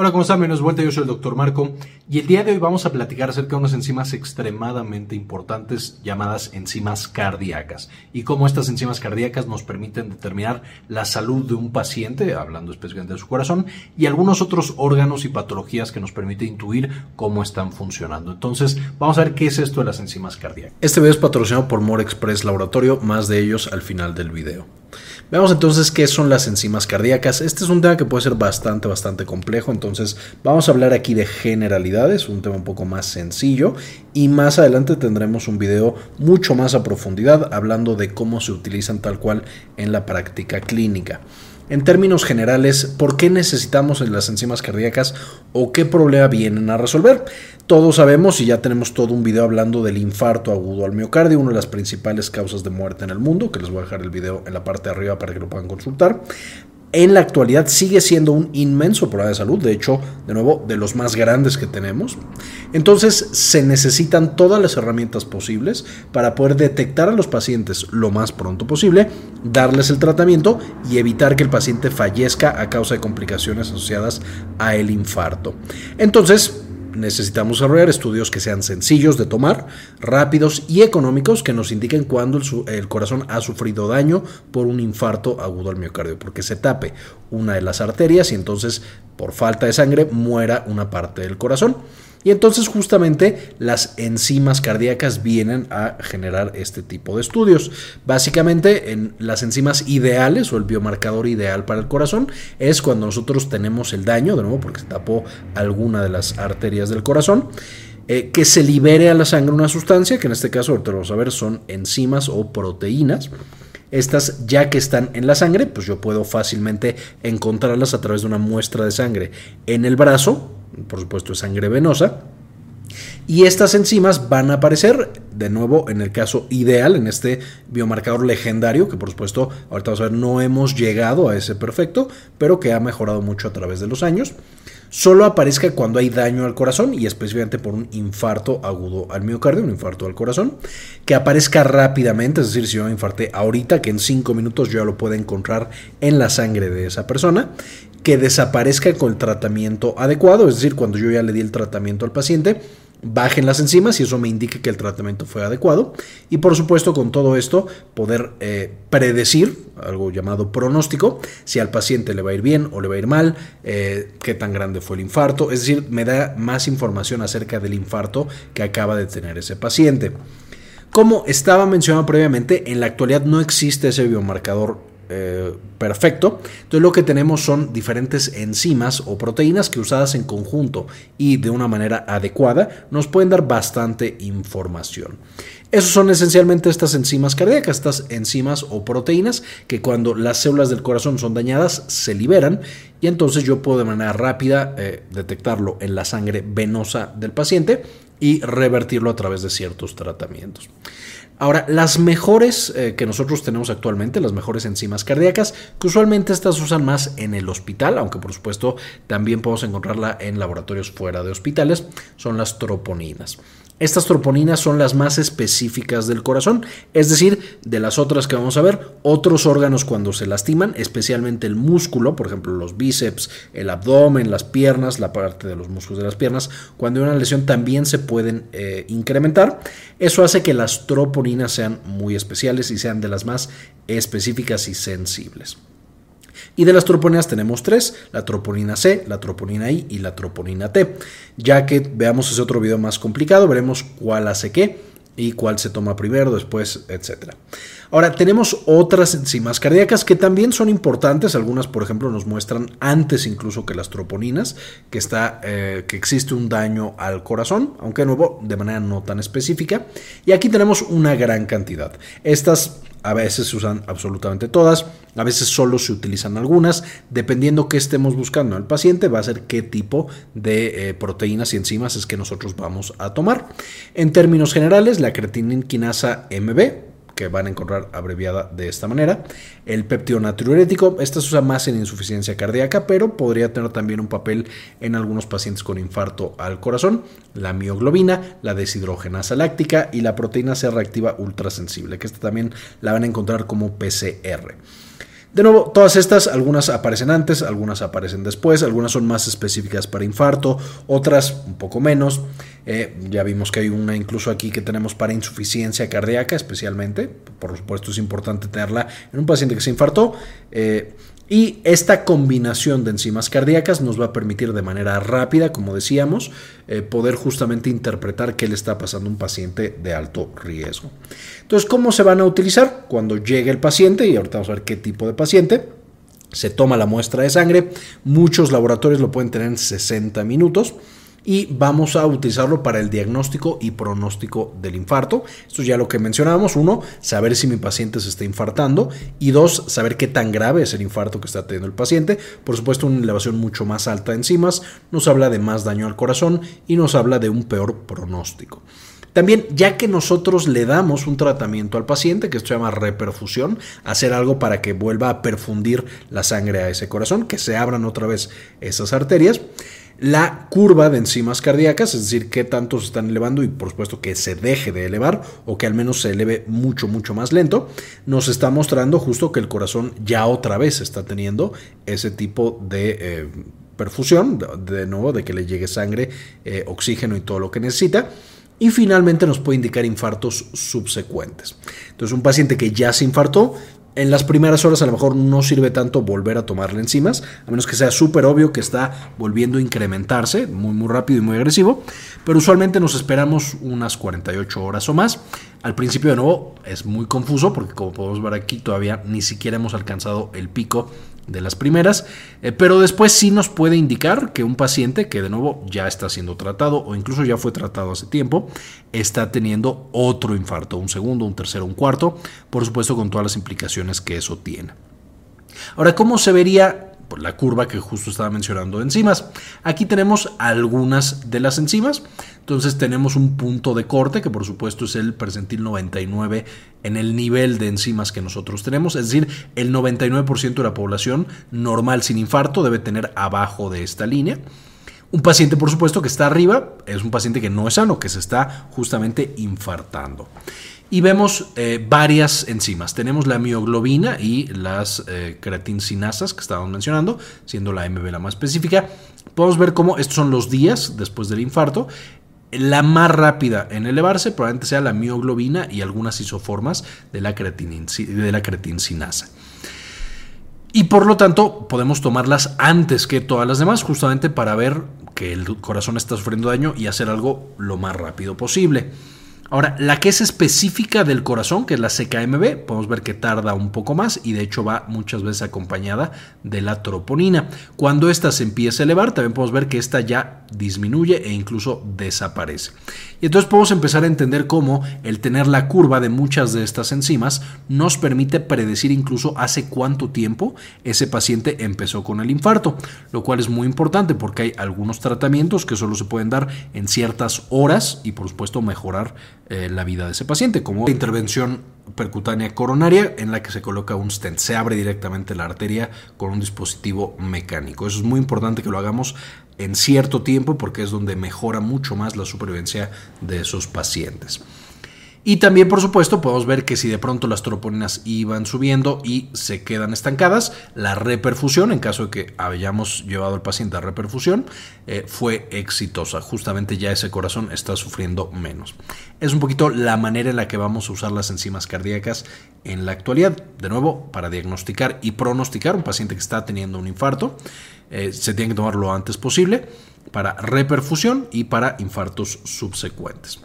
Hola, ¿cómo están? Bienvenidos vuelta, yo soy el doctor Marco y el día de hoy vamos a platicar acerca de unas enzimas extremadamente importantes llamadas enzimas cardíacas y cómo estas enzimas cardíacas nos permiten determinar la salud de un paciente, hablando específicamente de su corazón, y algunos otros órganos y patologías que nos permite intuir cómo están funcionando. Entonces, vamos a ver qué es esto de las enzimas cardíacas. Este video es patrocinado por More Express Laboratorio, más de ellos al final del video. Veamos entonces qué son las enzimas cardíacas. Este es un tema que puede ser bastante, bastante complejo, entonces vamos a hablar aquí de generalidades, un tema un poco más sencillo y más adelante tendremos un video mucho más a profundidad hablando de cómo se utilizan tal cual en la práctica clínica. En términos generales, ¿por qué necesitamos las enzimas cardíacas o qué problema vienen a resolver? Todos sabemos y ya tenemos todo un video hablando del infarto agudo al miocardio, una de las principales causas de muerte en el mundo, que les voy a dejar el video en la parte de arriba para que lo puedan consultar en la actualidad sigue siendo un inmenso problema de salud, de hecho, de nuevo, de los más grandes que tenemos. Entonces, se necesitan todas las herramientas posibles para poder detectar a los pacientes lo más pronto posible, darles el tratamiento y evitar que el paciente fallezca a causa de complicaciones asociadas a infarto. Entonces, necesitamos desarrollar estudios que sean sencillos de tomar, rápidos y económicos que nos indiquen cuándo el, corazón ha sufrido daño por un infarto agudo al miocardio, porque se tape una de las arterias y entonces por falta de sangre muera una parte del corazón. Y entonces justamente las enzimas cardíacas vienen a generar este tipo de estudios. Básicamente en las enzimas ideales o el biomarcador ideal para el corazón es cuando nosotros tenemos el daño, de nuevo porque se tapó alguna de las arterias del corazón. Eh, que se libere a la sangre una sustancia, que en este caso, ahorita vamos a ver, son enzimas o proteínas. Estas, ya que están en la sangre, pues yo puedo fácilmente encontrarlas a través de una muestra de sangre en el brazo, por supuesto es sangre venosa, y estas enzimas van a aparecer de nuevo en el caso ideal, en este biomarcador legendario, que por supuesto ahorita vamos a ver, no hemos llegado a ese perfecto, pero que ha mejorado mucho a través de los años. Solo aparezca cuando hay daño al corazón y específicamente por un infarto agudo al miocardio, un infarto al corazón, que aparezca rápidamente, es decir, si yo me infarté ahorita, que en 5 minutos yo ya lo pueda encontrar en la sangre de esa persona, que desaparezca con el tratamiento adecuado, es decir, cuando yo ya le di el tratamiento al paciente, bajen las enzimas y eso me indique que el tratamiento fue adecuado. Y por supuesto con todo esto poder eh, predecir, algo llamado pronóstico, si al paciente le va a ir bien o le va a ir mal, eh, qué tan grande fue el infarto. Es decir, me da más información acerca del infarto que acaba de tener ese paciente. Como estaba mencionado previamente, en la actualidad no existe ese biomarcador eh, perfecto. Entonces lo que tenemos son diferentes enzimas o proteínas que usadas en conjunto y de una manera adecuada nos pueden dar bastante información. Esos son esencialmente estas enzimas cardíacas, estas enzimas o proteínas que cuando las células del corazón son dañadas se liberan y entonces yo puedo de manera rápida eh, detectarlo en la sangre venosa del paciente y revertirlo a través de ciertos tratamientos. Ahora, las mejores eh, que nosotros tenemos actualmente, las mejores enzimas cardíacas, que usualmente estas usan más en el hospital, aunque por supuesto también podemos encontrarla en laboratorios fuera de hospitales, son las troponinas. Estas troponinas son las más específicas del corazón, es decir, de las otras que vamos a ver, otros órganos cuando se lastiman, especialmente el músculo, por ejemplo los bíceps, el abdomen, las piernas, la parte de los músculos de las piernas, cuando hay una lesión también se pueden eh, incrementar. Eso hace que las troponinas sean muy especiales y sean de las más específicas y sensibles. Y de las troponinas tenemos tres, la troponina C, la troponina I y la troponina T. Ya que veamos ese otro video más complicado, veremos cuál hace qué y cuál se toma primero, después, etc. Ahora, tenemos otras enzimas cardíacas que también son importantes. Algunas, por ejemplo, nos muestran antes incluso que las troponinas, que, está, eh, que existe un daño al corazón, aunque de nuevo de manera no tan específica. Y aquí tenemos una gran cantidad. Estas a veces se usan absolutamente todas, a veces solo se utilizan algunas, dependiendo qué estemos buscando el paciente, va a ser qué tipo de eh, proteínas y enzimas es que nosotros vamos a tomar. En términos generales, la creatinina quinasa MB que van a encontrar abreviada de esta manera. El péptido natriurético, esta se usa más en insuficiencia cardíaca, pero podría tener también un papel en algunos pacientes con infarto al corazón. La mioglobina, la deshidrogenasa láctica y la proteína C reactiva ultrasensible, que esta también la van a encontrar como PCR. De nuevo, todas estas, algunas aparecen antes, algunas aparecen después, algunas son más específicas para infarto, otras un poco menos. Eh, ya vimos que hay una incluso aquí que tenemos para insuficiencia cardíaca especialmente. Por supuesto es importante tenerla en un paciente que se infartó. Eh, y esta combinación de enzimas cardíacas nos va a permitir de manera rápida, como decíamos, eh, poder justamente interpretar qué le está pasando a un paciente de alto riesgo. Entonces, ¿cómo se van a utilizar? Cuando llegue el paciente, y ahorita vamos a ver qué tipo de paciente, se toma la muestra de sangre, muchos laboratorios lo pueden tener en 60 minutos y vamos a utilizarlo para el diagnóstico y pronóstico del infarto. Esto es ya lo que mencionábamos. Uno, saber si mi paciente se está infartando y dos, saber qué tan grave es el infarto que está teniendo el paciente. Por supuesto, una elevación mucho más alta de enzimas nos habla de más daño al corazón y nos habla de un peor pronóstico. También, ya que nosotros le damos un tratamiento al paciente, que esto se llama reperfusión, hacer algo para que vuelva a perfundir la sangre a ese corazón, que se abran otra vez esas arterias, la curva de enzimas cardíacas, es decir, qué tanto se están elevando y por supuesto que se deje de elevar o que al menos se eleve mucho, mucho más lento, nos está mostrando justo que el corazón ya otra vez está teniendo ese tipo de... Eh, perfusión, de nuevo, de que le llegue sangre, eh, oxígeno y todo lo que necesita. Y finalmente nos puede indicar infartos subsecuentes. Entonces, un paciente que ya se infartó en las primeras horas a lo mejor no sirve tanto volver a tomarle enzimas, a menos que sea súper obvio que está volviendo a incrementarse muy, muy rápido y muy agresivo, pero usualmente nos esperamos unas 48 horas o más. Al principio de nuevo es muy confuso porque como podemos ver aquí todavía ni siquiera hemos alcanzado el pico de las primeras, eh, pero después sí nos puede indicar que un paciente que de nuevo ya está siendo tratado o incluso ya fue tratado hace tiempo, está teniendo otro infarto, un segundo, un tercero, un cuarto, por supuesto con todas las implicaciones que eso tiene. Ahora, ¿cómo se vería la curva que justo estaba mencionando de enzimas. Aquí tenemos algunas de las enzimas. Entonces tenemos un punto de corte que por supuesto es el percentil 99 en el nivel de enzimas que nosotros tenemos. Es decir, el 99% de la población normal sin infarto debe tener abajo de esta línea. Un paciente, por supuesto, que está arriba es un paciente que no es sano, que se está justamente infartando. Y vemos eh, varias enzimas. Tenemos la mioglobina y las eh, creatinsinasas que estábamos mencionando, siendo la MB la más específica. Podemos ver cómo estos son los días después del infarto. La más rápida en elevarse probablemente sea la mioglobina y algunas isoformas de la, de la creatinsinasa. Y por lo tanto podemos tomarlas antes que todas las demás, justamente para ver que el corazón está sufriendo daño y hacer algo lo más rápido posible. Ahora, la que es específica del corazón, que es la CKMB, podemos ver que tarda un poco más y de hecho va muchas veces acompañada de la troponina. Cuando esta se empieza a elevar, también podemos ver que esta ya disminuye e incluso desaparece. Y entonces podemos empezar a entender cómo el tener la curva de muchas de estas enzimas nos permite predecir incluso hace cuánto tiempo ese paciente empezó con el infarto, lo cual es muy importante porque hay algunos tratamientos que solo se pueden dar en ciertas horas y por supuesto mejorar eh, la vida de ese paciente, como la intervención percutánea coronaria en la que se coloca un stent, se abre directamente la arteria con un dispositivo mecánico. Eso es muy importante que lo hagamos en cierto tiempo porque es donde mejora mucho más la supervivencia de esos pacientes. Y también, por supuesto, podemos ver que si de pronto las troponinas iban subiendo y se quedan estancadas, la reperfusión, en caso de que hayamos llevado al paciente a reperfusión, eh, fue exitosa. Justamente ya ese corazón está sufriendo menos. Es un poquito la manera en la que vamos a usar las enzimas cardíacas en la actualidad. De nuevo, para diagnosticar y pronosticar un paciente que está teniendo un infarto, eh, se tiene que tomar lo antes posible para reperfusión y para infartos subsecuentes.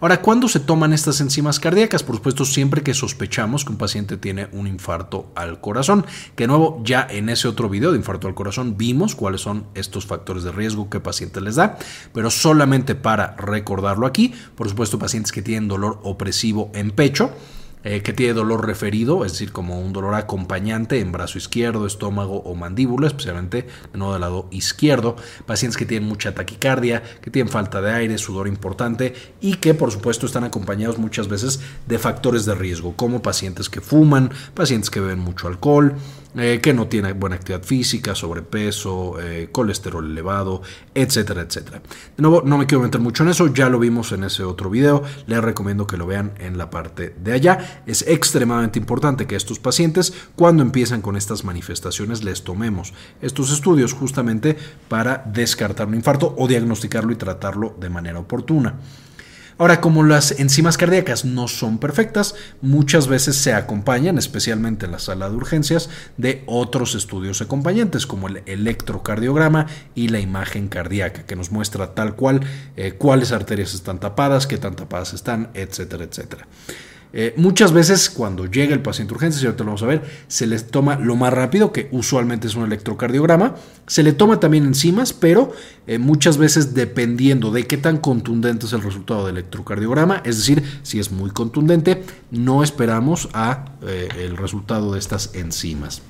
Ahora, ¿cuándo se toman estas enzimas cardíacas? Por supuesto, siempre que sospechamos que un paciente tiene un infarto al corazón. Que de nuevo, ya en ese otro video de infarto al corazón vimos cuáles son estos factores de riesgo que paciente les da, pero solamente para recordarlo aquí, por supuesto, pacientes que tienen dolor opresivo en pecho, eh, que tiene dolor referido, es decir, como un dolor acompañante en brazo izquierdo, estómago o mandíbula, especialmente no del lado izquierdo, pacientes que tienen mucha taquicardia, que tienen falta de aire, sudor importante y que por supuesto están acompañados muchas veces de factores de riesgo, como pacientes que fuman, pacientes que beben mucho alcohol, eh, que no tiene buena actividad física, sobrepeso, eh, colesterol elevado, etcétera, etcétera. De nuevo, no me quiero meter mucho en eso, ya lo vimos en ese otro video, les recomiendo que lo vean en la parte de allá. Es extremadamente importante que estos pacientes, cuando empiezan con estas manifestaciones, les tomemos estos estudios justamente para descartar un infarto o diagnosticarlo y tratarlo de manera oportuna. Ahora, como las enzimas cardíacas no son perfectas, muchas veces se acompañan, especialmente en la sala de urgencias, de otros estudios acompañantes, como el electrocardiograma y la imagen cardíaca, que nos muestra tal cual eh, cuáles arterias están tapadas, qué tan tapadas están, etcétera, etcétera. Eh, muchas veces cuando llega el paciente urgencia, si ahorita lo vamos a ver, se les toma lo más rápido, que usualmente es un electrocardiograma. Se le toma también enzimas, pero eh, muchas veces dependiendo de qué tan contundente es el resultado del electrocardiograma, es decir, si es muy contundente, no esperamos a eh, el resultado de estas enzimas.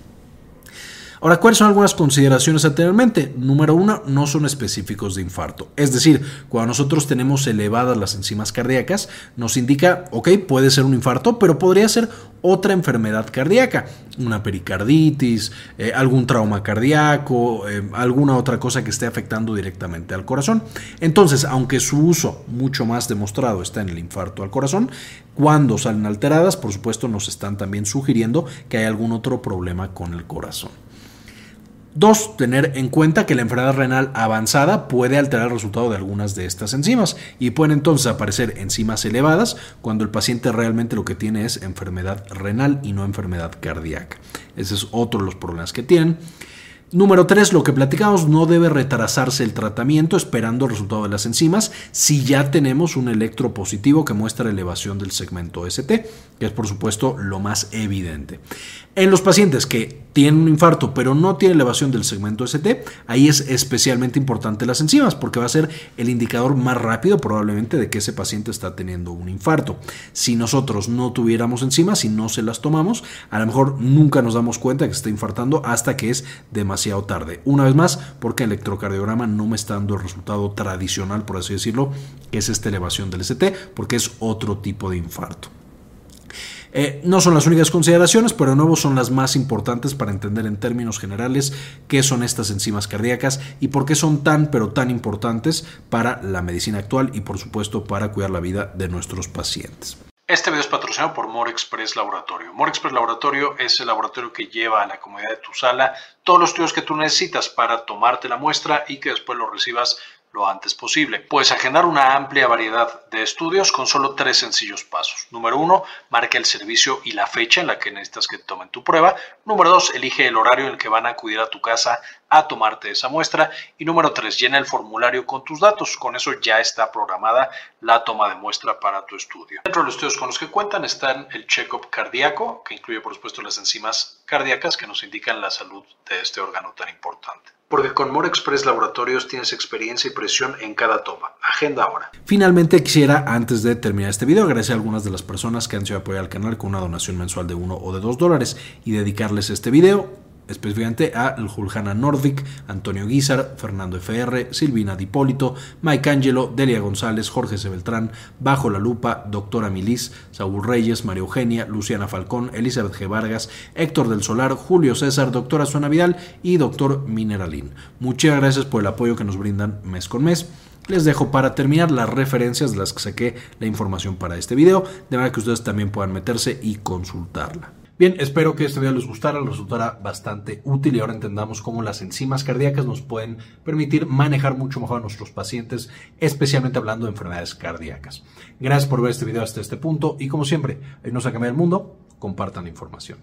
Ahora, ¿cuáles son algunas consideraciones anteriormente? Número uno, no son específicos de infarto. Es decir, cuando nosotros tenemos elevadas las enzimas cardíacas, nos indica, ok, puede ser un infarto, pero podría ser otra enfermedad cardíaca, una pericarditis, eh, algún trauma cardíaco, eh, alguna otra cosa que esté afectando directamente al corazón. Entonces, aunque su uso mucho más demostrado está en el infarto al corazón, cuando salen alteradas, por supuesto, nos están también sugiriendo que hay algún otro problema con el corazón. Dos, tener en cuenta que la enfermedad renal avanzada puede alterar el resultado de algunas de estas enzimas y pueden entonces aparecer enzimas elevadas cuando el paciente realmente lo que tiene es enfermedad renal y no enfermedad cardíaca. Ese es otro de los problemas que tienen. Número 3, lo que platicamos, no debe retrasarse el tratamiento esperando el resultado de las enzimas si ya tenemos un electro positivo que muestra elevación del segmento ST, que es por supuesto lo más evidente. En los pacientes que tienen un infarto pero no tienen elevación del segmento ST, ahí es especialmente importante las enzimas porque va a ser el indicador más rápido probablemente de que ese paciente está teniendo un infarto. Si nosotros no tuviéramos enzimas y no se las tomamos, a lo mejor nunca nos damos cuenta que está infartando hasta que es demasiado tarde. Una vez más, porque el electrocardiograma no me está dando el resultado tradicional, por así decirlo, que es esta elevación del ST, porque es otro tipo de infarto. Eh, no son las únicas consideraciones, pero de nuevo son las más importantes para entender en términos generales qué son estas enzimas cardíacas y por qué son tan pero tan importantes para la medicina actual y por supuesto para cuidar la vida de nuestros pacientes. Este video es patrocinado por More Express Laboratorio. More Express Laboratorio es el laboratorio que lleva a la comodidad de tu sala todos los estudios que tú necesitas para tomarte la muestra y que después lo recibas lo antes posible. Puedes agendar una amplia variedad de estudios con solo tres sencillos pasos. Número uno, marca el servicio y la fecha en la que necesitas que tomen tu prueba. Número dos, elige el horario en el que van a acudir a tu casa a tomarte esa muestra. Y número tres, llena el formulario con tus datos. Con eso ya está programada la toma de muestra para tu estudio. Dentro de los estudios con los que cuentan están el check-up cardíaco, que incluye por supuesto las enzimas cardíacas que nos indican la salud de este órgano tan importante. Porque con More Express Laboratorios tienes experiencia y presión en cada toma. Agenda ahora. Finalmente quisiera, antes de terminar este video, agradecer a algunas de las personas que han sido apoyar al canal con una donación mensual de 1 o de 2 dólares y dedicarles este video específicamente a Juljana Nordic, Antonio Guizar, Fernando FR, Silvina Dipólito, Mike Angelo, Delia González, Jorge C. Beltrán, Bajo la Lupa, Doctora Milis, Saúl Reyes, María Eugenia, Luciana Falcón, Elizabeth G. Vargas, Héctor del Solar, Julio César, Doctora Suana Vidal y Doctor Mineralín. Muchas gracias por el apoyo que nos brindan mes con mes. Les dejo para terminar las referencias de las que saqué la información para este video, de manera que ustedes también puedan meterse y consultarla. Bien, espero que este video les gustara, les resultara bastante útil y ahora entendamos cómo las enzimas cardíacas nos pueden permitir manejar mucho mejor a nuestros pacientes, especialmente hablando de enfermedades cardíacas. Gracias por ver este video hasta este punto y como siempre, no se cambia el mundo, compartan la información.